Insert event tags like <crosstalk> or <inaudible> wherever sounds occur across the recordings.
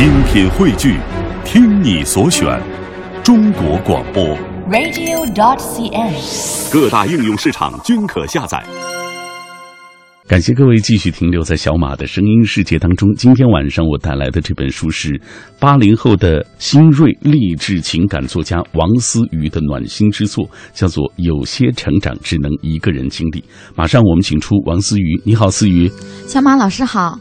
精品汇聚，听你所选，中国广播。radio.dot.cn，。各大应用市场均可下载。感谢各位继续停留在小马的声音世界当中。今天晚上我带来的这本书是八零后的新锐励志情感作家王思雨的暖心之作，叫做《有些成长只能一个人经历》。马上我们请出王思雨，你好，思雨。小马老师好，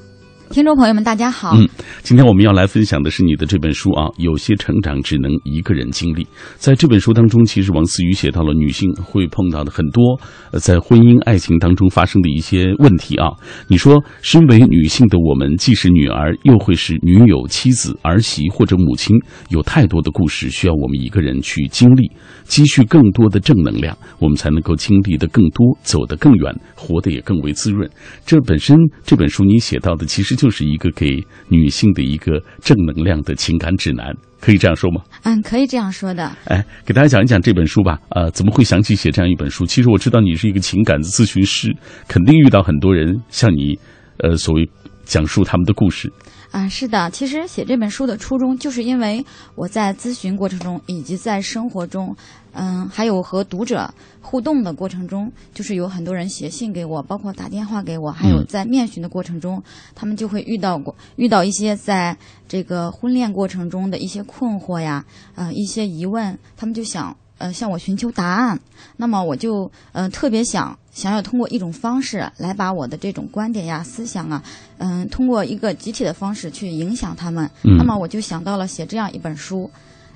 听众朋友们大家好。嗯，今天我们要来分享的是你的这本书啊，有些成长只能一个人经历。在这本书当中，其实王思雨写到了女性会碰到的很多呃在婚姻爱情当中发生的一些问题啊。你说，身为女性的我们，既是女儿，又会是女友、妻子、儿媳或者母亲，有太多的故事需要我们一个人去经历，积蓄更多的正能量，我们才能够经历的更多，走得更远，活得也更为滋润。这本身这本书你写到的，其实就是一个给女性的一个正能量的情感指南，可以这样说吗？嗯，可以这样说的。哎，给大家讲一讲这本书吧。呃，怎么会想起写这样一本书？其实我知道你是一个情感咨询师，肯定遇到很多人像你，呃，所谓讲述他们的故事。啊、是的，其实写这本书的初衷，就是因为我在咨询过程中，以及在生活中，嗯，还有和读者互动的过程中，就是有很多人写信给我，包括打电话给我，还有嗯在面询的过程中，他们就会遇到过遇到一些在这个婚恋过程中的一些困惑呀，呃，一些疑问，他们就想呃向我寻求答案。那么我就呃特别想想要通过一种方式来把我的这种观点呀、思想啊，嗯、通过一个集体的方式去影响他们。嗯那么我就想到了写这样一本书。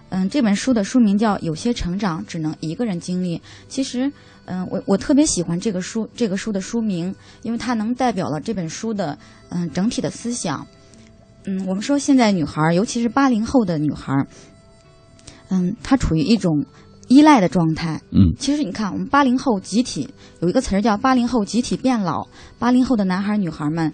嗯，这本书的书名叫《有些成长只能一个人经历》。其实，嗯，我我特别喜欢这个书，这个书的书名，因为它能代表了这本书的嗯整体的思想。嗯，我们说现在女孩儿，尤其是八零后的女孩儿，嗯，她处于一种依赖的状态。嗯其实你看，我们八零后集体有一个词儿叫“八零后集体变老”，八零后的男孩儿女孩儿们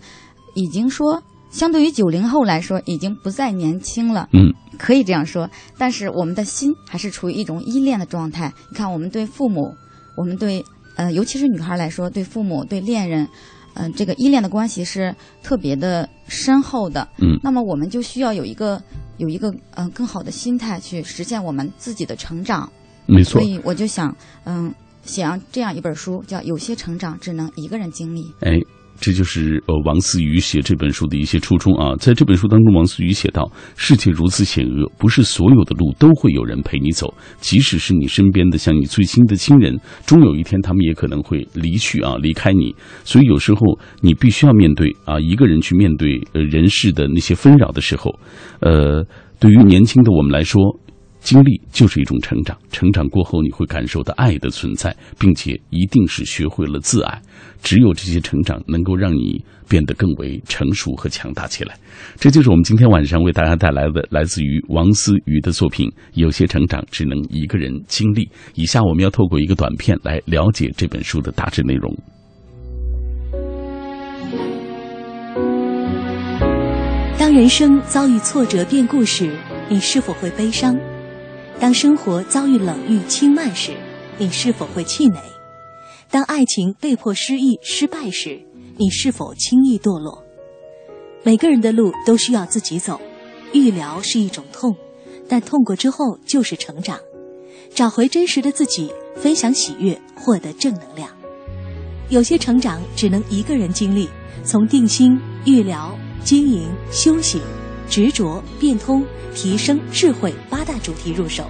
已经说，相对于九零后来说，已经不再年轻了。嗯，可以这样说。但是我们的心还是处于一种依恋的状态。你看，我们对父母，我们对呃，尤其是女孩儿来说，对父母、对恋人，嗯、这个依恋的关系是特别的深厚的。嗯那么我们就需要有一个有一个嗯、呃更好的心态去实现我们自己的成长。没错所。以我就想，嗯，写上这样一本书，叫《有些成长只能一个人经历》。哎，这就是呃王思雨写这本书的一些初衷啊。在这本书当中，王思雨写道：“世界如此险恶，不是所有的路都会有人陪你走，即使是你身边的像你最亲的亲人，终有一天他们也可能会离去啊，离开你。所以有时候你必须要面对啊，一个人去面对呃人世的那些纷扰的时候，呃，对于年轻的我们来说。”经历就是一种成长，成长过后你会感受到爱的存在，并且一定是学会了自爱。只有这些成长能够让你变得更为成熟和强大起来。这就是我们今天晚上为大家带来的来自于王思雨的作品《有些成长只能一个人经历》。以下我们要透过一个短片来了解这本书的大致内容。当人生遭遇挫折变故时，你是否会悲伤？当生活遭遇冷遇轻慢时，你是否会气馁？当爱情被迫失意失败时，你是否轻易堕落？每个人的路都需要自己走，愈疗是一种痛，但痛过之后就是成长，找回真实的自己，分享喜悦，获得正能量。有些成长只能一个人经历，从定心、愈疗、经营、修行、执着、变通、提升智慧八大主题入手，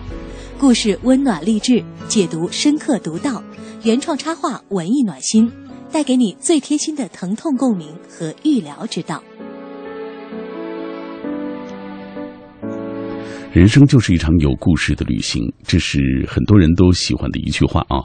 故事温暖励志，解读深刻独到，原创插画文艺暖心，带给你最贴心的疼痛共鸣和愈疗之道。人生就是一场有故事的旅行，这是很多人都喜欢的一句话啊。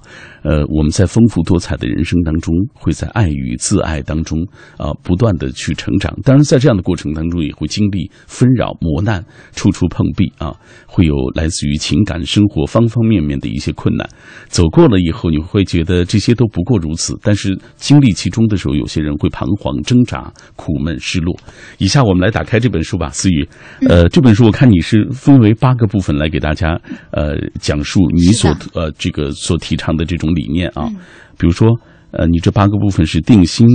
呃，我们在丰富多彩的人生当中，会在爱与自爱当中啊、不断的去成长。当然，在这样的过程当中，也会经历纷扰、磨难，处处碰壁啊，会有来自于情感生活方方面面的一些困难。走过了以后，你会觉得这些都不过如此。但是经历其中的时候，有些人会彷徨、挣扎、苦闷、失落。以下我们来打开这本书吧，思雨。呃，这本书我看你是分为八个部分来给大家呃讲述你所呃这个所提倡的这种理念啊，比如说呃，你这八个部分是定心、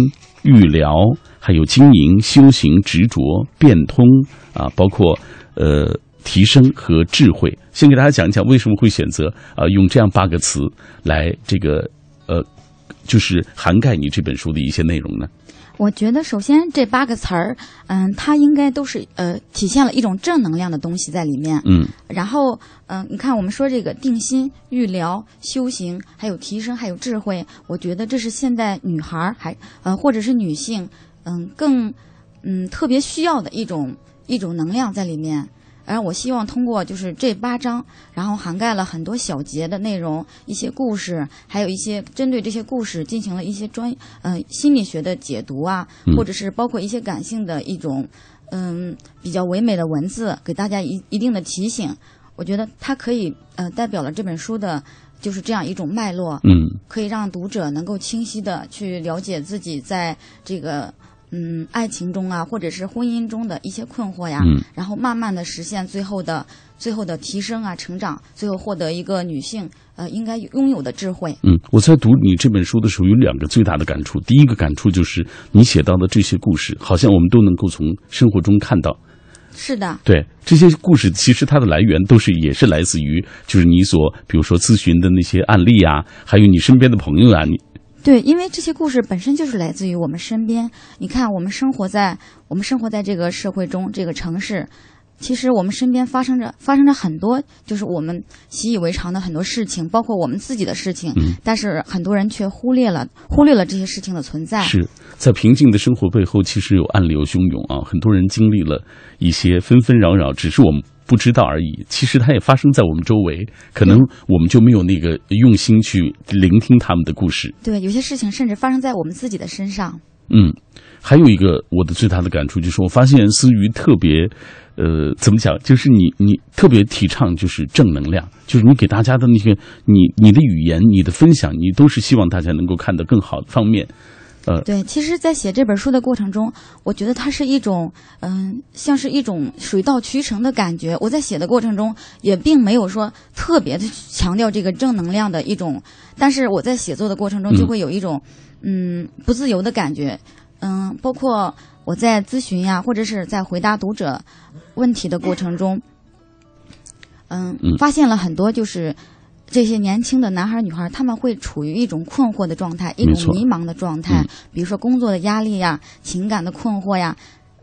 预疗，还有经营、修行、执着、变通啊，包括呃提升和智慧。先给大家讲一讲为什么会选择啊用这样八个词来这个呃，就是涵盖你这本书的一些内容呢？我觉得，首先这八个词儿，嗯，它应该都是呃，体现了一种正能量的东西在里面。嗯。然后，嗯，你看，我们说这个定心、育疗、修行，还有提升，还有智慧，我觉得这是现代女孩儿还呃，或者是女性，嗯，更嗯特别需要的一种一种能量在里面。然后我希望通过就是这八章，然后涵盖了很多小节的内容，一些故事，还有一些针对这些故事进行了一些专呃心理学的解读啊，或者是包括一些感性的一种嗯比较唯美的文字，给大家一一定的提醒。我觉得它可以呃代表了这本书的就是这样一种脉络，嗯，可以让读者能够清晰的去了解自己在这个。嗯，爱情中啊，或者是婚姻中的一些困惑呀，嗯，然后慢慢的实现最后的最后的提升啊，成长，最后获得一个女性呃应该拥有的智慧。嗯，我在读你这本书的时候有两个最大的感触，第一个感触就是你写到的这些故事，好像我们都能够从生活中看到。是的，对这些故事，其实它的来源都是也是来自于就是你所比如说咨询的那些案例啊，还有你身边的朋友啊，你。对，因为这些故事本身就是来自于我们身边。你看，我们生活在我们生活在这个社会中，这个城市，其实我们身边发生着发生着很多，就是我们习以为常的很多事情，包括我们自己的事情。嗯。但是很多人却忽略了忽略了这些事情的存在。是在平静的生活背后，其实有暗流汹涌啊！很多人经历了一些纷纷扰扰，只是我们。不知道而已，其实它也发生在我们周围，可能我们就没有那个用心去聆听他们的故事。对，有些事情甚至发生在我们自己的身上。嗯，还有一个我的最大的感触就是，我发现思雨特别，呃，怎么讲？就是你你特别提倡就是正能量，就是你给大家的那些你你的语言、你的分享，你都是希望大家能够看得更好的方面。呃，对，其实，在写这本书的过程中，我觉得它是一种，嗯，像是一种水到渠成的感觉。我在写的过程中，也并没有说特别的强调这个正能量的一种，但是我在写作的过程中就会有一种，嗯，不自由的感觉。嗯，包括我在咨询呀，或者是在回答读者问题的过程中，嗯，发现了很多就是。这些年轻的男孩女孩，他们会处于一种困惑的状态，一种迷茫的状态。比如说工作的压力呀，情感的困惑呀。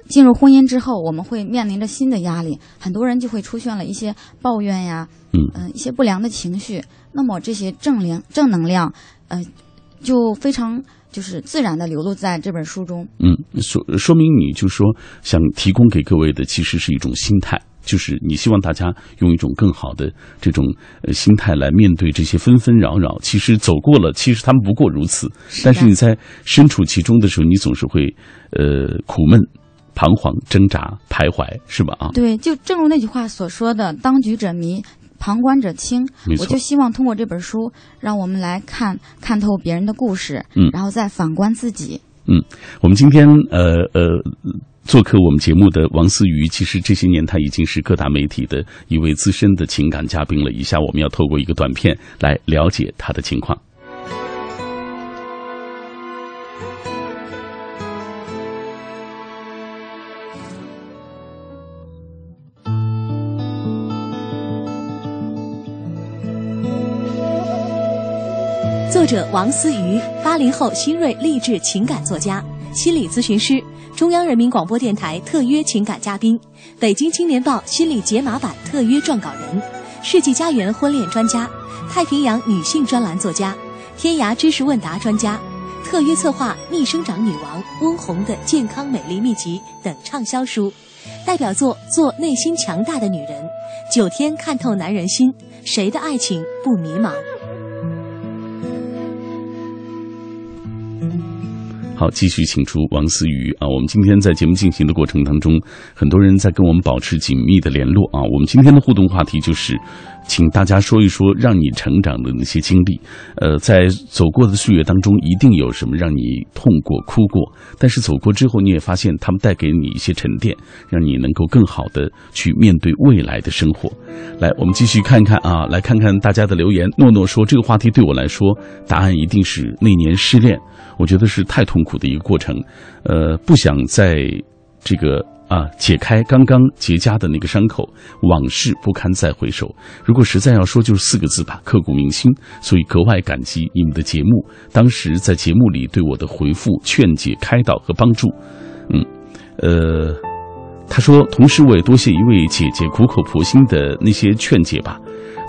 进入婚姻之后，我们会面临着新的压力，很多人就会出现了一些抱怨呀，嗯，一些不良的情绪。那么这些正能正能量，呃，就非常就是自然的流露在这本书中。嗯，说说明你就说想提供给各位的，其实是一种心态。就是你希望大家用一种更好的这种呃心态来面对这些纷纷扰扰。其实走过了，其实他们不过如此。但是你在身处其中的时候，你总是会呃苦闷、彷徨、挣扎、徘徊，是吧？啊，对，就正如那句话所说的：“当局者迷，旁观者清。”我就希望通过这本书，让我们来看看透别人的故事，嗯，然后再反观自己。嗯，我们今天呃呃。做客我们节目的王思雨，其实这些年他已经是各大媒体的一位资深的情感嘉宾了。以下我们要透过一个短片来了解他的情况。作者王思雨，八零后新锐励志情感作家、心理咨询师。中央人民广播电台特约情感嘉宾，北京青年报心理解码版特约撰稿人，世纪佳缘婚恋专家，太平洋女性专栏作家，天涯知识问答专家，特约策划《逆生长女王》温红的健康美丽秘籍等畅销书，代表作《做内心强大的女人》，九天看透男人心，谁的爱情不迷茫？好，继续请出王思雨啊！我们今天在节目进行的过程当中，很多人在跟我们保持紧密的联络啊！我们今天的互动话题就是，请大家说一说让你成长的那些经历。呃，在走过的岁月当中，一定有什么让你痛过、哭过，但是走过之后，你也发现他们带给你一些沉淀，让你能够更好的去面对未来的生活。来，我们继续看看啊，来看看大家的留言。诺诺说，这个话题对我来说，答案一定是那年失恋。我觉得是太痛苦的一个过程，呃，不想在这个啊解开刚刚结痂的那个伤口，往事不堪再回首。如果实在要说，就是四个字吧，刻骨铭心。所以格外感激你们的节目，当时在节目里对我的回复、劝解、开导和帮助。嗯，呃，他说，同时我也多谢一位姐姐苦口婆心的那些劝解吧，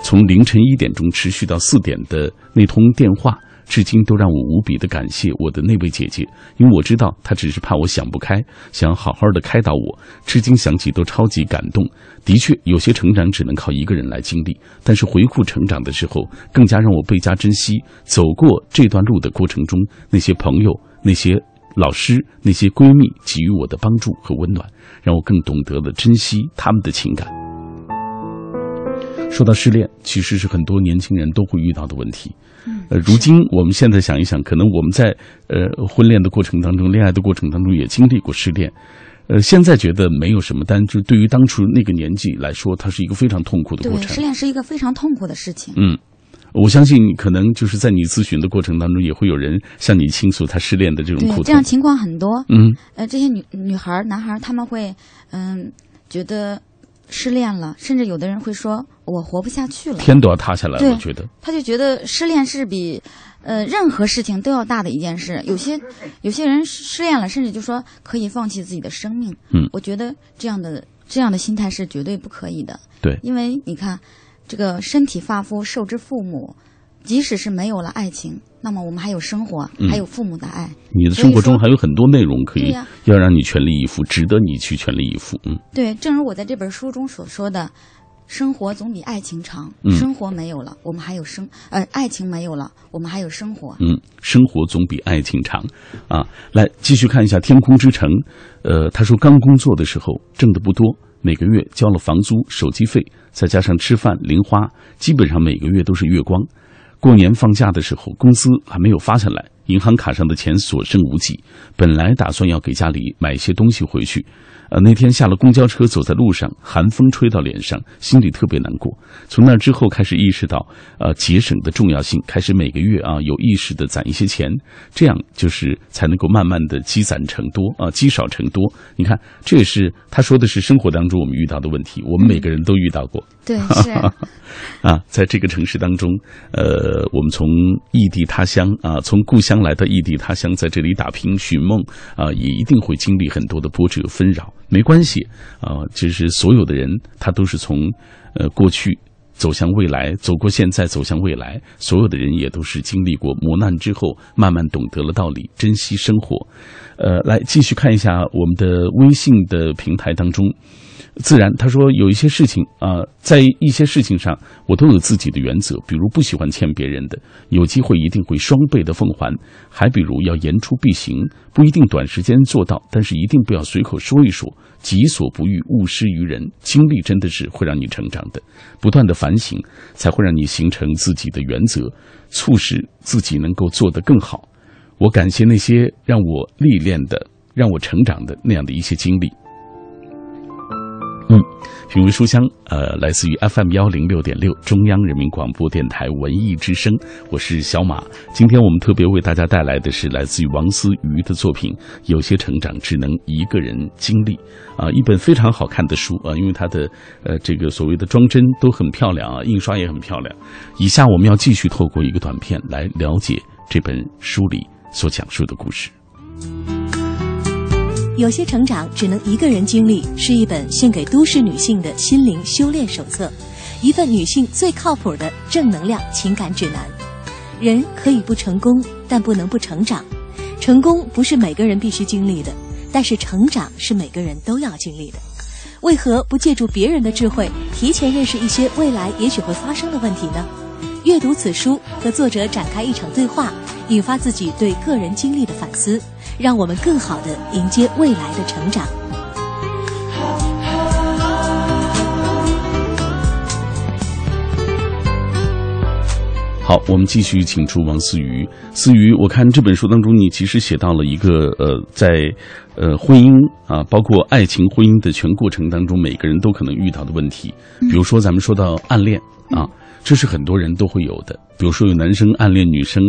从凌晨一点钟持续到四点的那通电话。至今都让我无比的感谢我的那位姐姐，因为我知道她只是怕我想不开，想好好的开导我。至今想起都超级感动。的确，有些成长只能靠一个人来经历，但是回顾成长的时候，更加让我倍加珍惜走过这段路的过程中那些朋友、那些老师、那些闺蜜给予我的帮助和温暖，让我更懂得了珍惜他们的情感。说到失恋，其实是很多年轻人都会遇到的问题。呃，如今我们现在想一想，可能我们在呃婚恋的过程当中、恋爱的过程当中也经历过失恋，呃，现在觉得没有什么，但就对于当初那个年纪来说，它是一个非常痛苦的过程。失恋是一个非常痛苦的事情。嗯，我相信可能就是在你咨询的过程当中，也会有人向你倾诉他失恋的这种苦痛。这样情况很多。嗯，呃，这些女女孩、男孩他们会嗯觉得。失恋了，甚至有的人会说：“我活不下去了，天都要塌下来了。”我觉得他就觉得失恋是比呃任何事情都要大的一件事。有些有些人失恋了，甚至就说可以放弃自己的生命。嗯，我觉得这样的这样的心态是绝对不可以的。对，因为你看，这个身体发肤受之父母。即使是没有了爱情，那么我们还有生活，还有父母的爱。你的生活中还有很多内容可以要让你全力以赴，值得你去全力以赴。嗯，对，正如我在这本书中所说的，生活总比爱情长。生活没有了，我们还有生；呃，爱情没有了，我们还有生活。嗯，生活总比爱情长。啊，来继续看一下《天空之城》。呃，他说刚工作的时候挣的不多，每个月交了房租、手机费，再加上吃饭零花，基本上每个月都是月光。过年放假的时候，工资还没有发下来，银行卡上的钱所剩无几。本来打算要给家里买一些东西回去。呃，那天下了公交车，走在路上，寒风吹到脸上，心里特别难过。从那之后开始意识到，呃，节省的重要性，开始每个月啊有意识的攒一些钱，这样就是才能够慢慢的积攒成多啊，积少成多。你看，这也是他说的是生活当中我们遇到的问题，我们每个人都遇到过。对，<laughs> 是啊，在这个城市当中，呃，我们从异地他乡啊，从故乡来到异地他乡，在这里打拼寻梦啊，也一定会经历很多的波折纷扰。没关系啊，其实所有的人他都是从呃过去走向未来，走过现在走向未来，所有的人也都是经历过磨难之后，慢慢懂得了道理，珍惜生活。呃，来继续看一下我们的微信的平台当中。自然，他说有一些事情啊，在一些事情上，我都有自己的原则。比如不喜欢欠别人的，有机会一定会双倍的奉还；还比如要言出必行，不一定短时间做到，但是一定不要随口说一说。己所不欲，勿施于人。经历真的是会让你成长的，不断的反省，才会让你形成自己的原则，促使自己能够做得更好。我感谢那些让我历练的、让我成长的那样的一些经历。嗯，品味书香，呃，来自于 FM 幺零六点六中央人民广播电台文艺之声，我是小马。今天我们特别为大家带来的是来自于王思瑜的作品《有些成长只能一个人经历》啊，一本非常好看的书啊，因为它的呃这个所谓的装帧都很漂亮啊，印刷也很漂亮。以下我们要继续透过一个短片来了解这本书里所讲述的故事。有些成长只能一个人经历，是一本献给都市女性的心灵修炼手册，一份女性最靠谱的正能量情感指南。人可以不成功，但不能不成长。成功不是每个人必须经历的，但是成长是每个人都要经历的。为何不借助别人的智慧，提前认识一些未来也许会发生的问题呢？阅读此书，和作者展开一场对话，引发自己对个人经历的反思。让我们更好的迎接未来的成长。好，我们继续请出王思雨。思雨，我看这本书当中，你其实写到了一个呃，在呃婚姻啊，包括爱情、婚姻的全过程当中，每个人都可能遇到的问题。比如说，咱们说到暗恋啊，这是很多人都会有的。比如说，有男生暗恋女生，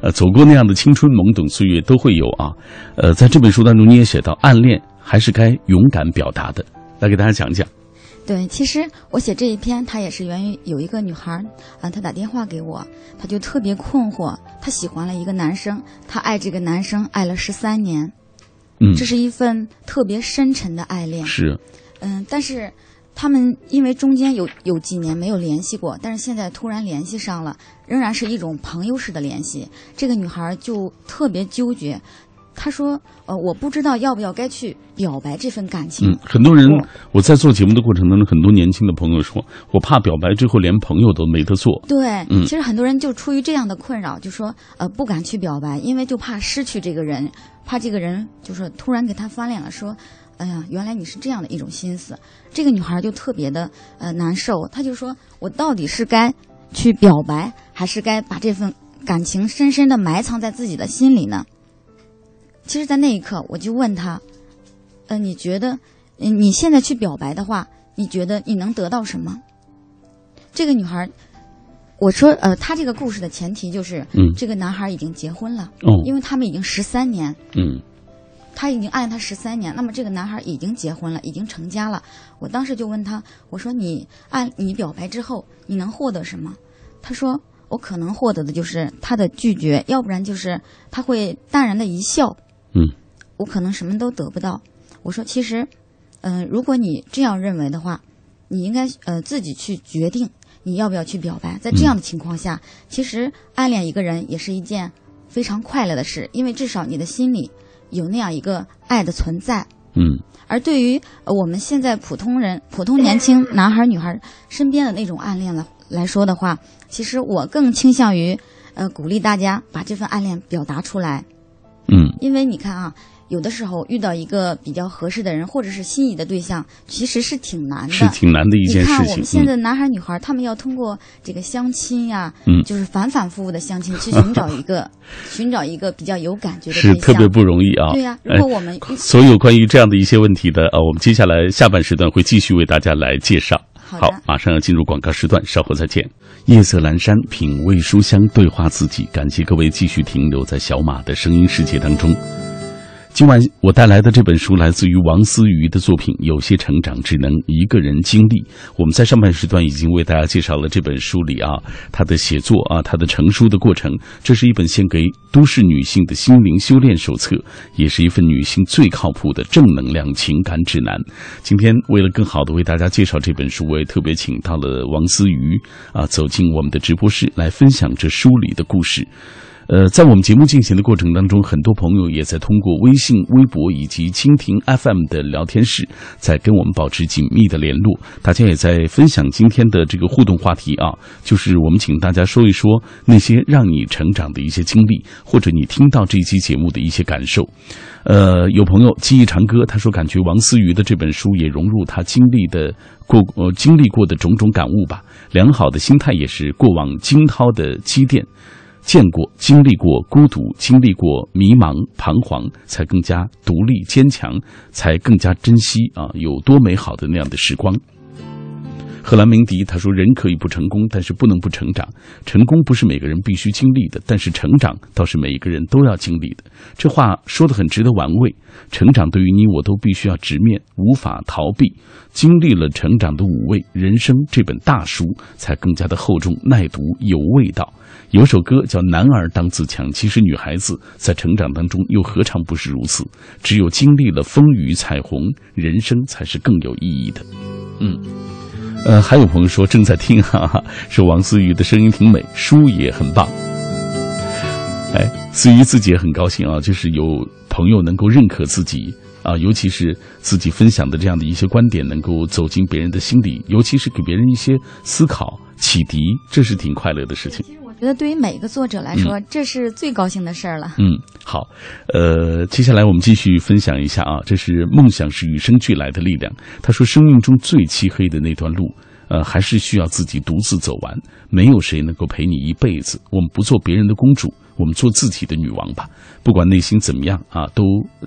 呃，走过那样的青春懵懂岁月都会有啊。呃，在这本书当中，你也写到，暗恋还是该勇敢表达的。来给大家讲讲。对，其实我写这一篇，它也是源于有一个女孩儿啊，她打电话给我，她就特别困惑，她喜欢了一个男生，她爱这个男生爱了十三年，嗯，这是一份特别深沉的爱恋。是，嗯，但是他们因为中间有有几年没有联系过，但是现在突然联系上了，仍然是一种朋友式的联系，这个女孩儿就特别纠结。她说：“呃，我不知道要不要该去表白这份感情。嗯，很多人我我在做节目的过程当中，很多年轻的朋友说，我怕表白之后连朋友都没得做。对，嗯其实很多人就出于这样的困扰，就说呃不敢去表白，因为就怕失去这个人，怕这个人就是突然给他翻脸了，说，哎呀，原来你是这样的一种心思。这个女孩就特别的呃难受，她就说我到底是该去表白，还是该把这份感情深深的埋藏在自己的心里呢？其实，在那一刻，我就问她，呃，你觉得，呃你现在去表白的话，你觉得你能得到什么？这个女孩，我说，呃，她这个故事的前提就是，嗯这个男孩已经结婚了，哦，因为他们已经十三年，嗯他已经暗恋他十三年，那么这个男孩已经结婚了，已经成家了。我当时就问他，我说你暗你表白之后，你能获得什么？他说我可能获得的就是他的拒绝，要不然就是他会淡然的一笑。嗯，我可能什么都得不到。我说其实，嗯、如果你这样认为的话，你应该呃自己去决定你要不要去表白。在这样的情况下，其实暗恋一个人也是一件非常快乐的事，因为至少你的心里有那样一个爱的存在。嗯而对于呃我们现在普通人、普通年轻男孩、女孩身边的那种暗恋了来说的话，其实我更倾向于呃鼓励大家把这份暗恋表达出来。嗯因为你看啊，有的时候遇到一个比较合适的人，或者是心仪的对象，其实是挺难的。是挺难的一件事情你看。我们现在嗯男孩女孩，他们要通过这个相亲呀、嗯就是反反复复的相亲，去寻找一个 <laughs> 寻找一个比较有感觉的是对象。特别不容易啊。对呀、哎如果我们遇所有关于这样的一些问题的呃，我们接下来下半时段会继续为大家来介绍。好马上要进入广告时段，稍后再见。夜色阑珊，品味书香，对话自己。感谢各位继续停留在小马的声音世界当中。今晚我带来的这本书来自于王思雨的作品《有些成长只能一个人经历》。我们在上半时段已经为大家介绍了这本书里啊，它的写作啊，它的成书的过程。这是一本献给都市女性的心灵修炼手册，也是一份女性最靠谱的正能量情感指南。今天为了更好的为大家介绍这本书，我也特别请到了王思雨啊，走进我们的直播室来分享这书里的故事。呃，在我们节目进行的过程当中，很多朋友也在通过微信、微博以及蜻蜓 FM 的聊天室，在跟我们保持紧密的联络。大家也在分享今天的这个互动话题啊，就是我们请大家说一说那些让你成长的一些经历，或者你听到这一期节目的一些感受。呃，有朋友记忆长歌，他说感觉王思雨的这本书也融入他经历的过呃经历过的种种感悟吧。良好的心态也是过往惊涛的积淀。见过、经历过孤独，经历过迷茫、彷徨，才更加独立坚强，才更加珍惜啊，有多美好的那样的时光。荷兰鸣笛他说：“人可以不成功，但是不能不成长。成功不是每个人必须经历的，但是成长倒是每一个人都要经历的。”这话说得很值得玩味。成长对于你我都必须要直面，无法逃避。经历了成长的五味，人生这本大书才更加的厚重、耐读、有味道。有首歌叫《男儿当自强》，其实女孩子在成长当中又何尝不是如此？只有经历了风雨彩虹，人生才是更有意义的。嗯。呃，还有朋友说正在听，哈哈，说王思雨的声音挺美，书也很棒。哎，思雨自己也很高兴啊，就是有朋友能够认可自己啊，尤其是自己分享的这样的一些观点，能够走进别人的心里，尤其是给别人一些思考、启迪，这是挺快乐的事情。我觉得对于每个作者来说，这是最高兴的事儿了。嗯，好，呃，接下来我们继续分享一下啊，这是梦想是与生俱来的力量。他说，生命中最漆黑的那段路，呃，还是需要自己独自走完。没有谁能够陪你一辈子。我们不做别人的公主，我们做自己的女王吧。不管内心怎么样啊，都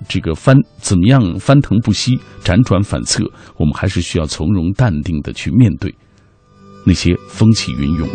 这个翻怎么样翻腾不息、辗转反侧，我们还是需要从容淡定的去面对那些风起云涌。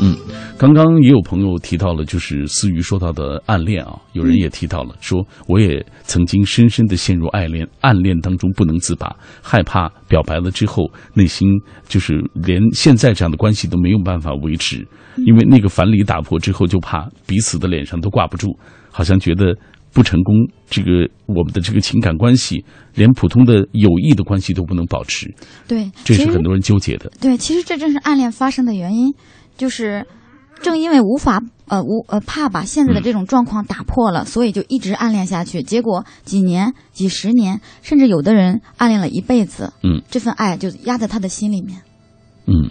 嗯，刚刚也有朋友提到了，就是思雨说到的暗恋啊，有人也提到了，说我也曾经深深的陷入爱恋暗恋当中不能自拔，害怕表白了之后，内心就是连现在这样的关系都没有办法维持，因为那个樊篱打破之后，就怕彼此的脸上都挂不住，好像觉得不成功，这个我们的这个情感关系，连普通的友谊的关系都不能保持，对，这是很多人纠结的。对，其实这正是暗恋发生的原因，就是正因为无法呃无呃怕把现在的这种状况打破了，所以就一直暗恋下去。结果几年、几十年，甚至有的人暗恋了一辈子，嗯，这份爱就压在他的心里面。嗯，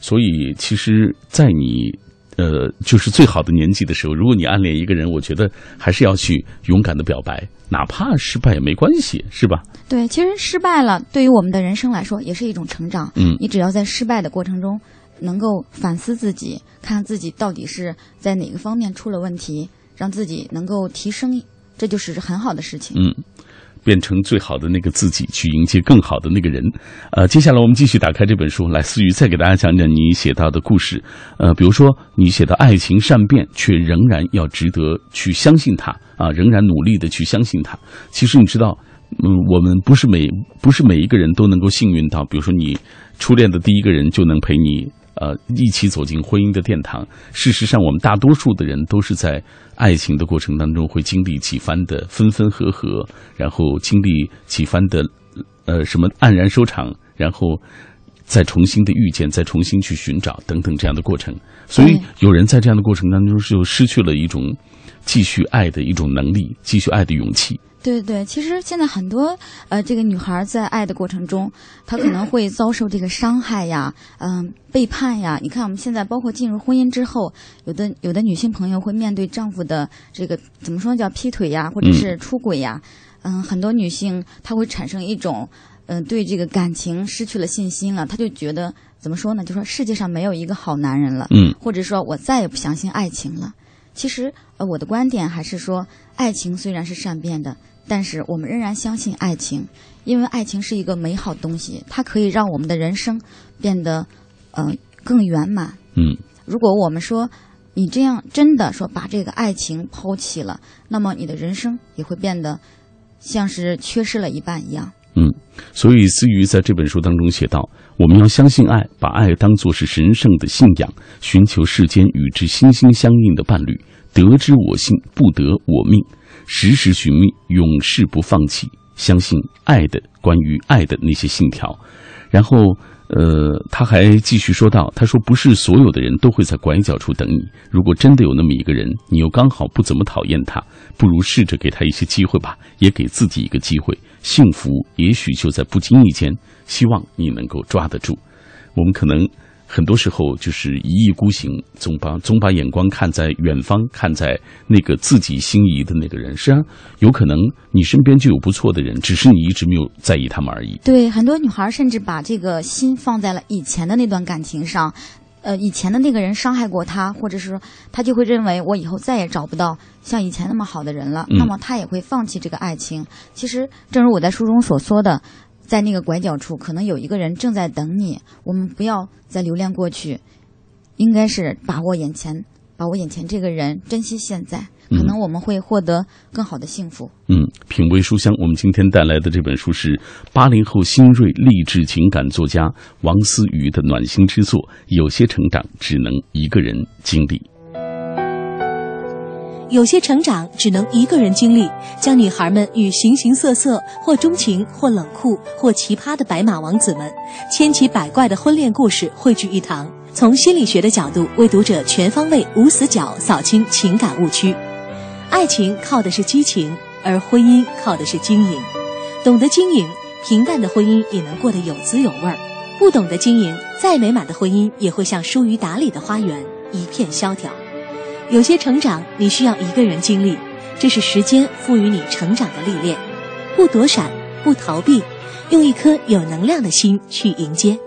所以其实，在你呃就是最好的年纪的时候，如果你暗恋一个人，我觉得还是要去勇敢的表白，哪怕失败也没关系，是吧？对，其实失败了，对于我们的人生来说，也是一种成长。嗯你只要在失败的过程中，能够反思自己，看自己到底是在哪个方面出了问题，让自己能够提升，这就是很好的事情。嗯，变成最好的那个自己，去迎接更好的那个人。呃，接下来我们继续打开这本书，来思雨再给大家讲讲你写到的故事。呃，比如说你写到爱情善变，却仍然要值得去相信它啊，仍然努力的去相信它。其实你知道，嗯，我们不是每不是每一个人都能够幸运到，比如说你初恋的第一个人就能陪你。呃，一起走进婚姻的殿堂。事实上，我们大多数的人都是在爱情的过程当中会经历几番的分分合合，然后经历几番的呃什么黯然收场，然后再重新的遇见，再重新去寻找等等这样的过程。所以，有人在这样的过程当中就失去了一种继续爱的一种能力，继续爱的勇气。对对，其实现在很多呃，这个女孩在爱的过程中，她可能会遭受这个伤害呀，嗯、背叛呀。你看我们现在包括进入婚姻之后，有的有的女性朋友会面对丈夫的这个怎么说叫劈腿呀，或者是出轨呀，嗯、很多女性她会产生一种嗯、对这个感情失去了信心了，她就觉得怎么说呢？就说世界上没有一个好男人了，嗯或者说我再也不相信爱情了。其实，呃，我的观点还是说，爱情虽然是善变的，但是我们仍然相信爱情，因为爱情是一个美好的东西，它可以让我们的人生变得，呃，更圆满。嗯如果我们说你这样真的说把这个爱情抛弃了，那么你的人生也会变得像是缺失了一半一样。嗯，所以思雨在这本书当中写道：“我们要相信爱，把爱当作是神圣的信仰，寻求世间与之心心相印的伴侣。得之我幸，不得我命。时时寻觅，永世不放弃，相信爱的关于爱的那些信条。”然后，呃，他还继续说道：“他说，不是所有的人都会在拐角处等你。如果真的有那么一个人，你又刚好不怎么讨厌他，不如试着给他一些机会吧，也给自己一个机会。幸福也许就在不经意间，希望你能够抓得住。我们可能很多时候就是一意孤行，总把总把眼光看在远方，看在那个自己心仪的那个人。实际上，有可能你身边就有不错的人，只是你一直没有在意他们而已。对，很多女孩甚至把这个心放在了以前的那段感情上，呃，以前的那个人伤害过她，或者是说她就会认为我以后再也找不到像以前那么好的人了，嗯那么她也会放弃这个爱情。其实，正如我在书中所说的，在那个拐角处，可能有一个人正在等你，我们不要再留恋过去，应该是把握眼前，把握眼前这个人，珍惜现在，可能我们会获得更好的幸福。嗯，品味书香，我们今天带来的这本书是八零后新锐励志情感作家王思雨的暖心之作《有些成长只能一个人经历》。有些成长只能一个人经历，将女孩们与形形色色、或钟情、或冷酷、或奇葩的白马王子们，千奇百怪的婚恋故事汇聚一堂，从心理学的角度为读者全方位、无死角扫清情感误区。爱情靠的是激情，而婚姻靠的是经营。懂得经营，平淡的婚姻也能过得有滋有味儿；不懂得经营，再美满的婚姻也会像疏于打理的花园，一片萧条。有些成长你需要一个人经历，这是时间赋予你成长的历练。不躲闪，不逃避，用一颗有能量的心去迎接。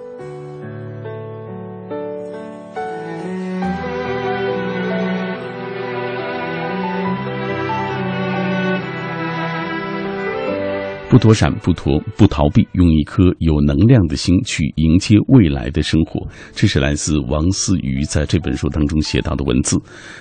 不躲闪，不逃不逃避，用一颗有能量的心去迎接未来的生活。这是来自王思雨在这本书当中写到的文字。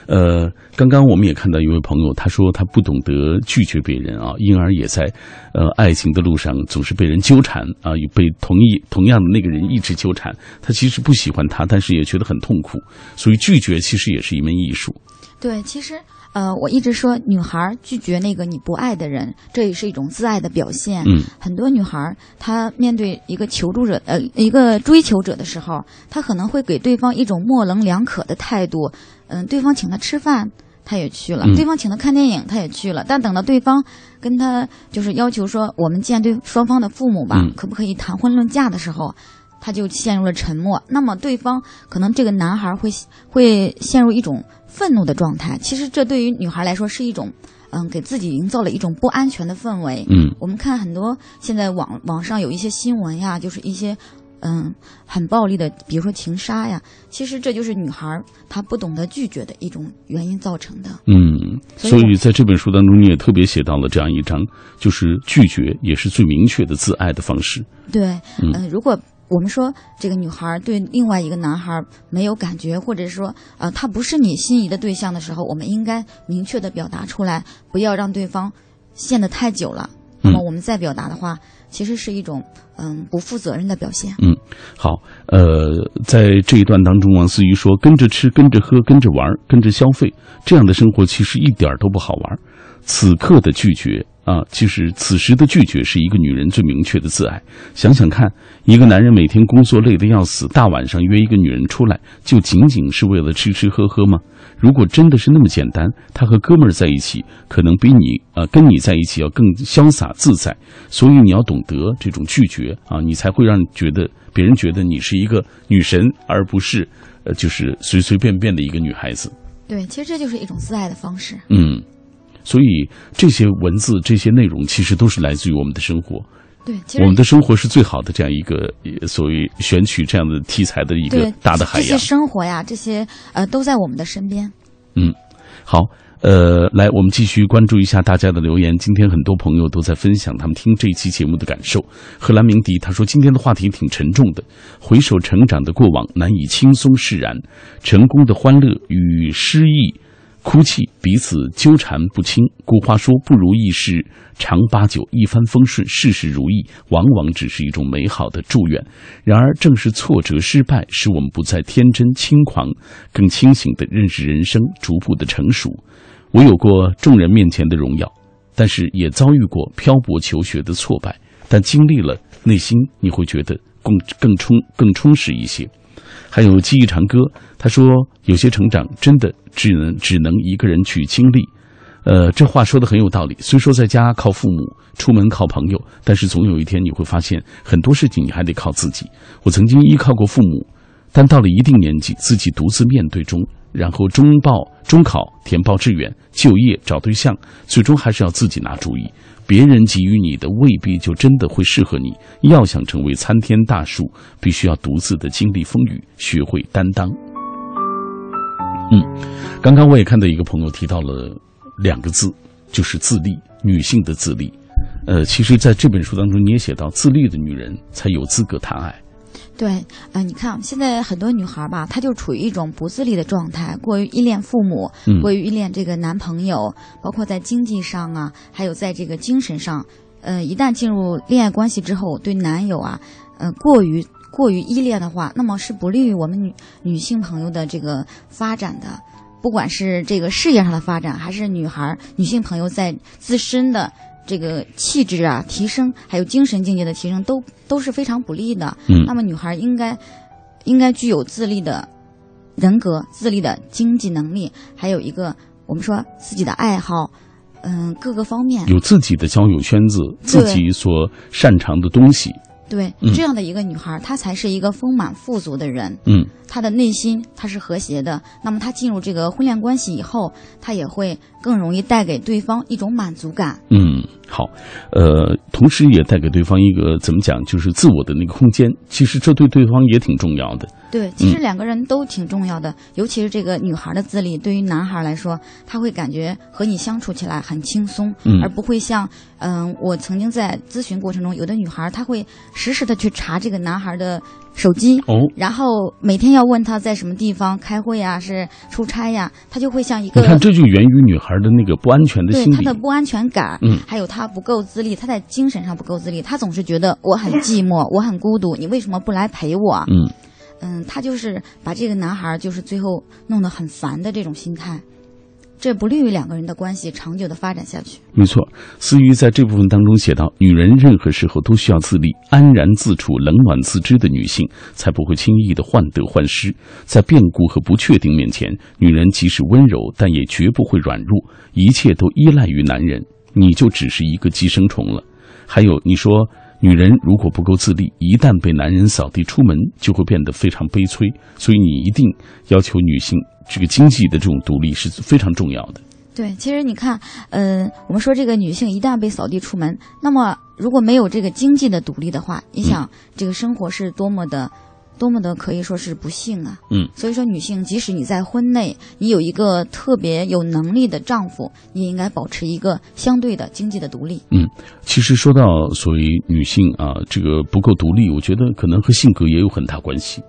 呃，刚刚我们也看到一位朋友，他说他不懂得拒绝别人啊，因而也在呃爱情的路上总是被人纠缠啊，被同一同样的那个人一直纠缠。他其实不喜欢他，但是也觉得很痛苦。所以拒绝其实也是一门艺术。对，其实。呃，我一直说，女孩拒绝那个你不爱的人，这也是一种自爱的表现。嗯，很多女孩她面对一个求助者，呃，一个追求者的时候，她可能会给对方一种模棱两可的态度。嗯，对方请她吃饭，她也去了；对方请她看电影，她也去了。但等到对方跟她就是要求说，我们见对双方的父母吧，可不可以谈婚论嫁的时候，她就陷入了沉默。那么对方可能这个男孩会会陷入一种。愤怒的状态，其实这对于女孩来说是一种，嗯，给自己营造了一种不安全的氛围。嗯，我们看很多现在网网上有一些新闻呀，就是一些，嗯，很暴力的，比如说情杀呀，其实这就是女孩她不懂得拒绝的一种原因造成的。嗯，所以在这本书当中，你也特别写到了这样一章，就是拒绝也是最明确的自爱的方式。对，嗯，如果。我们说，这个女孩对另外一个男孩没有感觉，或者说，呃，他不是你心仪的对象的时候，我们应该明确的表达出来，不要让对方陷得太久了。那么我们再表达的话，其实是一种嗯不负责任的表现。嗯，好，呃，在这一段当中，王思雨说，跟着吃，跟着喝，跟着玩，跟着消费，这样的生活其实一点都不好玩。此刻的拒绝。啊，其实此时的拒绝是一个女人最明确的自爱。想想看，一个男人每天工作累得要死，大晚上约一个女人出来，就仅仅是为了吃吃喝喝吗？如果真的是那么简单，他和哥们儿在一起，可能比你啊跟你在一起要更潇洒自在。所以你要懂得这种拒绝啊，你才会让觉得别人觉得你是一个女神，而不是呃就是随随便便的一个女孩子。对，其实这就是一种自爱的方式。嗯。所以这些文字、这些内容，其实都是来自于我们的生活。对，我们的生活是最好的这样一个所谓选取这样的题材的一个大的海洋。这些生活呀，这些呃，都在我们的身边。嗯，好，呃，来，我们继续关注一下大家的留言。今天很多朋友都在分享他们听这一期节目的感受。荷兰鸣笛他说：“今天的话题挺沉重的，回首成长的过往，难以轻松释然。成功的欢乐与失意。”哭泣，彼此纠缠不清。古话说：“不如意事常八九，一帆风顺，事事如意，往往只是一种美好的祝愿。”然而，正是挫折、失败，使我们不再天真轻狂，更清醒地认识人生，逐步的成熟。我有过众人面前的荣耀，但是也遭遇过漂泊求学的挫败。但经历了，内心你会觉得更更充更充实一些。还有记忆长歌，他说有些成长真的只能只能一个人去经历，呃，这话说的很有道理。虽说在家靠父母，出门靠朋友，但是总有一天你会发现很多事情你还得靠自己。我曾经依靠过父母，但到了一定年纪，自己独自面对中，然后中报、中考、填报志愿、就业、找对象，最终还是要自己拿主意。别人给予你的未必就真的会适合你。要想成为参天大树，必须要独自的经历风雨，学会担当。嗯，刚刚我也看到一个朋友提到了两个字，就是自立，女性的自立。呃，其实在这本书当中，你也写到，自立的女人才有资格谈爱。对，嗯，你看现在很多女孩吧，她就处于一种不自立的状态，过于依恋父母，过于依恋这个男朋友，包括在经济上啊，还有在这个精神上，呃，一旦进入恋爱关系之后，对男友啊，呃，过于过于依恋的话，那么是不利于我们女女性朋友的这个发展的，不管是这个事业上的发展，还是女孩女性朋友在自身的。这个气质啊，提升还有精神境界的提升，都都是非常不利的。嗯，那么女孩应该应该具有自立的人格、自立的经济能力，还有一个我们说自己的爱好，嗯，各个方面有自己的交友圈子，自己所擅长的东西。对，这样的一个女孩，她才是一个丰满富足的人。嗯，她的内心她是和谐的。那么她进入这个婚恋关系以后，她也会更容易带给对方一种满足感。嗯。嗯，好，呃，同时也带给对方一个怎么讲，就是自我的那个空间。其实这对对方也挺重要的。对，其实两个人都挺重要的，尤其是这个女孩的自立，对于男孩来说，他会感觉和你相处起来很轻松，嗯而不会像，嗯、我曾经在咨询过程中，有的女孩她会时时的去查这个男孩的手机，哦，然后每天要问他在什么地方开会呀，是出差呀，他就会像一个你看，这就源于女孩的那个不安全的心理对他的。不安全感，嗯还有他不够自立，他在精神上不够自立，他总是觉得我很寂寞，我很孤独，你为什么不来陪我？嗯，嗯，他就是把这个男孩儿就是最后弄得很烦的这种心态，这不利于两个人的关系长久的发展下去。没错。思雨在这部分当中写道：女人任何时候都需要自立，安然自处、冷暖自知的女性，才不会轻易的患得患失。在变故和不确定面前，女人即使温柔，但也绝不会软弱。一切都依赖于男人，你就只是一个寄生虫了。还有，你说女人如果不够自立，一旦被男人扫地出门，就会变得非常悲催。所以你一定要求女性这个经济的这种独立是非常重要的。对，其实你看，嗯、我们说这个女性一旦被扫地出门，那么如果没有这个经济的独立的话，你想这个生活是多么的、多么的可以说是不幸啊。嗯，所以说女性即使你在婚内，你有一个特别有能力的丈夫，你也应该保持一个相对的经济的独立。嗯，其实说到所谓女性啊，这个不够独立，我觉得可能和性格也有很大关系。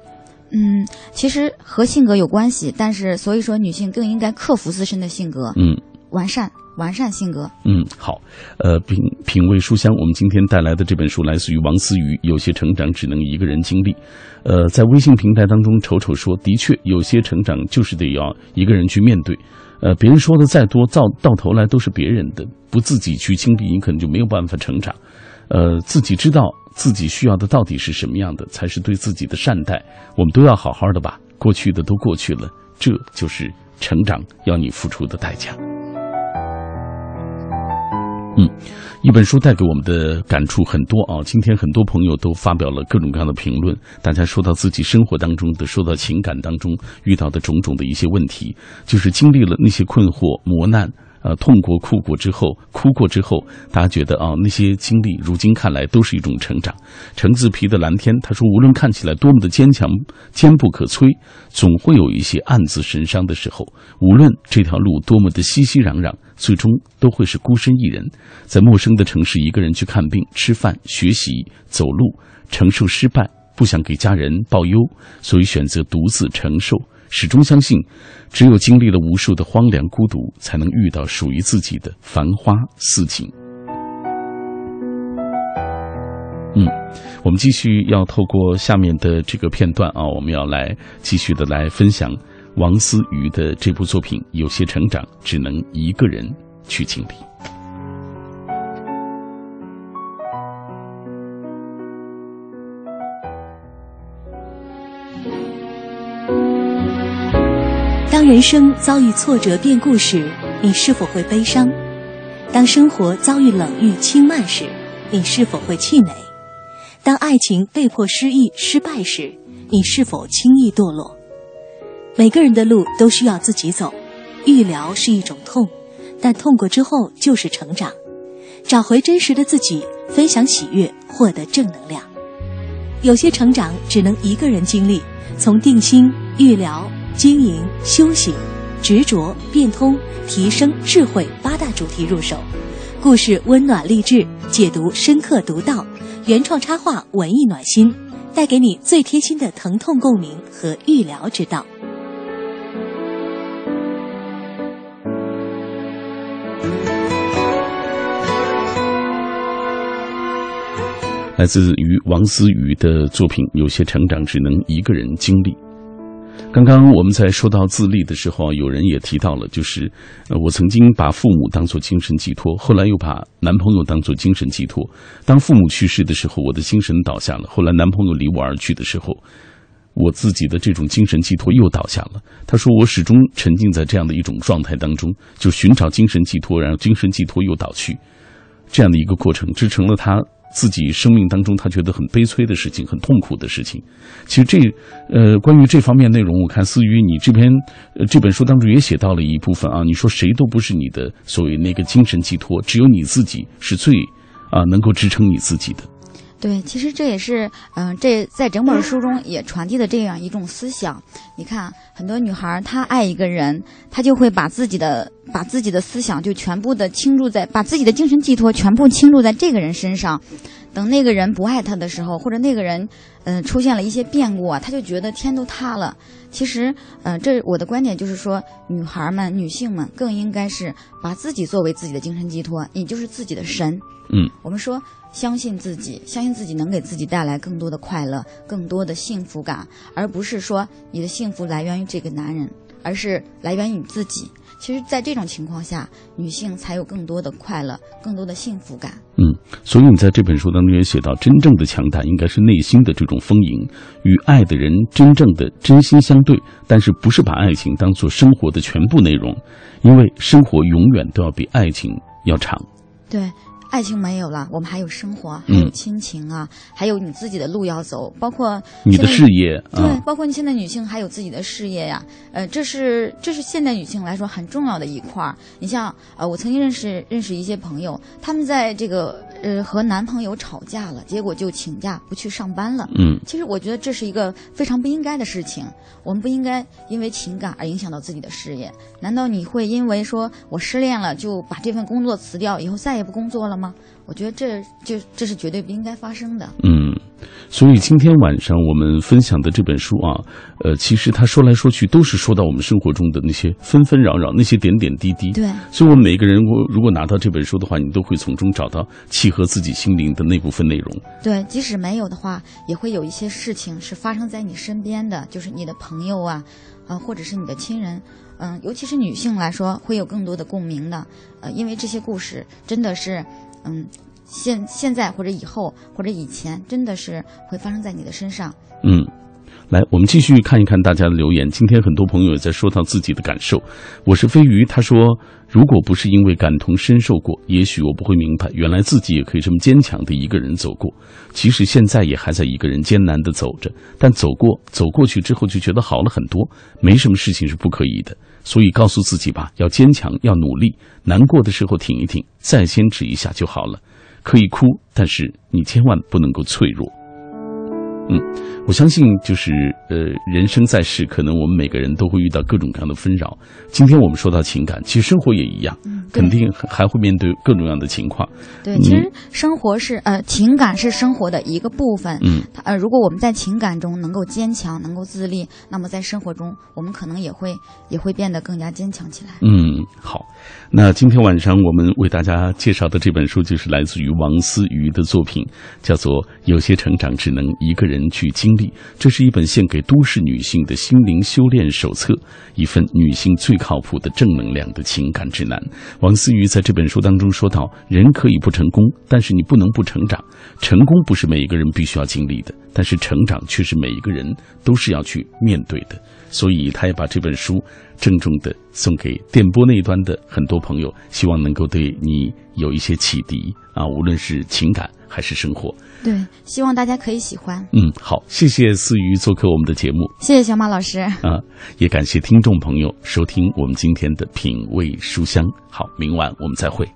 嗯，其实和性格有关系，但是所以说女性更应该克服自身的性格，嗯完善完善性格。嗯，好，呃，品品味书香，我们今天带来的这本书来自于王思雨，有些成长只能一个人经历。呃，在微信平台当中，丑丑说，的确有些成长就是得要一个人去面对。呃，别人说的再多，到到头来都是别人的，不自己去经历，你可能就没有办法成长。呃，自己知道自己需要的到底是什么样的，才是对自己的善待。我们都要好好的吧过去的都过去了，这就是成长要你付出的代价。嗯，一本书带给我们的感触很多啊。今天很多朋友都发表了各种各样的评论，大家说到自己生活当中的、说到情感当中遇到的种种的一些问题，就是经历了那些困惑、磨难。呃，痛过、哭过之后，哭过之后，大家觉得啊，那些经历如今看来都是一种成长。橙子皮的蓝天，他说，无论看起来多么的坚强、坚不可摧，总会有一些暗自神伤的时候。无论这条路多么的熙熙攘攘，最终都会是孤身一人，在陌生的城市一个人去看病、吃饭、学习、走路，承受失败，不想给家人报忧，所以选择独自承受。始终相信，只有经历了无数的荒凉孤独，才能遇到属于自己的繁花似锦。嗯，我们继续要透过下面的这个片段啊，我们要来继续的来分享王思雨的这部作品。有些成长只能一个人去经历。人生遭遇挫折变故时，你是否会悲伤？当生活遭遇冷遇轻慢时，你是否会气馁？当爱情被迫失意失败时，你是否轻易堕落？每个人的路都需要自己走，愈疗是一种痛，但痛过之后就是成长，找回真实的自己，分享喜悦，获得正能量。有些成长只能一个人经历，从定心、愈疗、经营、修行、执着、变通、提升智慧八大主题入手，故事温暖励志，解读深刻独到，原创插画文艺暖心，带给你最贴心的疼痛共鸣和愈疗之道。来自于王思雨的作品，有些成长只能一个人经历。刚刚我们在说到自立的时候，有人也提到了，就是，我曾经把父母当做精神寄托，后来又把男朋友当做精神寄托。当父母去世的时候，我的精神倒下了；后来男朋友离我而去的时候，我自己的这种精神寄托又倒下了。他说，我始终沉浸在这样的一种状态当中，就寻找精神寄托，然后精神寄托又倒去。这样的一个过程，支撑了他自己生命当中他觉得很悲催的事情、很痛苦的事情。其实这呃，关于这方面内容，我看思雨你这篇呃这本书当中也写到了一部分啊。你说谁都不是你的所谓那个精神寄托，只有你自己是最啊能够支撑你自己的。对，其实这也是，嗯、这在整本书中也传递的这样一种思想。你看，很多女孩儿她爱一个人，她就会把自己的把自己的思想就全部的倾注在，把自己的精神寄托全部倾注在这个人身上。等那个人不爱她的时候，或者那个人，嗯、出现了一些变故啊，她就觉得天都塌了。其实，嗯、这我的观点就是说，女孩儿们、女性们更应该是把自己作为自己的精神寄托，你就是自己的神。嗯，我们说相信自己，相信自己能给自己带来更多的快乐、更多的幸福感，而不是说你的幸福来源于这个男人，而是来源于你自己。其实，在这种情况下，女性才有更多的快乐、更多的幸福感。嗯，所以你在这本书当中也写到，真正的强大应该是内心的这种丰盈，与爱的人真正的真心相对，但是不是把爱情当做生活的全部内容，因为生活永远都要比爱情要长。对，爱情没有了，我们还有生活，还嗯有亲情啊，还有你自己的路要走，包括你的事业对啊，，包括你现在女性还有自己的事业呀，呃，这是这是现代女性来说很重要的一块儿。你像呃，我曾经认识认识一些朋友，他们在这个呃和男朋友吵架了，结果就请假不去上班了。嗯其实我觉得这是一个非常不应该的事情，我们不应该因为情感而影响到自己的事业。难道你会因为说我失恋了就把这份工作辞掉，以后再也不工作了吗？我觉得这就这是绝对不应该发生的。嗯，所以今天晚上我们分享的这本书啊，呃，其实他说来说去都是说到我们生活中的那些纷纷扰扰、那些点点滴滴。对，所以，我们每个人，如果如果拿到这本书的话，你都会从中找到契合自己心灵的那部分内容。对，即使没有的话，也会有一些事情是发生在你身边的，就是你的朋友啊，呃，或者是你的亲人，嗯、尤其是女性来说，会有更多的共鸣的，呃，因为这些故事真的是，嗯，现现在或者以后或者以前，真的是会发生在你的身上。嗯，来，我们继续看一看大家的留言。今天很多朋友也在说到自己的感受。我是飞鱼，他说，如果不是因为感同身受过，也许我不会明白，原来自己也可以这么坚强的一个人走过。其实现在也还在一个人艰难的走着，但走过走过去之后，就觉得好了很多，没什么事情是不可以的。所以告诉自己吧，要坚强，要努力，难过的时候挺一挺，再坚持一下就好了。可以哭，但是你千万不能够脆弱。嗯，我相信就是呃，人生在世，可能我们每个人都会遇到各种各样的纷扰。今天我们说到情感，其实生活也一样，嗯肯定还会面对各种各样的情况。对，嗯其实生活是呃情感是生活的一个部分。嗯，呃，如果我们在情感中能够坚强，能够自立，那么在生活中我们可能也会也会变得更加坚强起来。嗯，好。那今天晚上我们为大家介绍的这本书，就是来自于王思瑜的作品，叫做《有些成长只能一个人人去经历》。这是一本献给都市女性的心灵修炼手册，一份女性最靠谱的正能量的情感指南。王思瑜在这本书当中说到，人可以不成功，但是你不能不成长。成功不是每一个人必须要经历的，但是成长却是每一个人都是要去面对的。所以，他也把这本书郑重的送给电波那一端的很多朋友，希望能够对你有一些启迪啊，无论是情感还是生活。对，希望大家可以喜欢。嗯，好，谢谢思瑜做客我们的节目谢谢小马老师。啊，也感谢听众朋友收听我们今天的品味书香。好，明晚我们再会。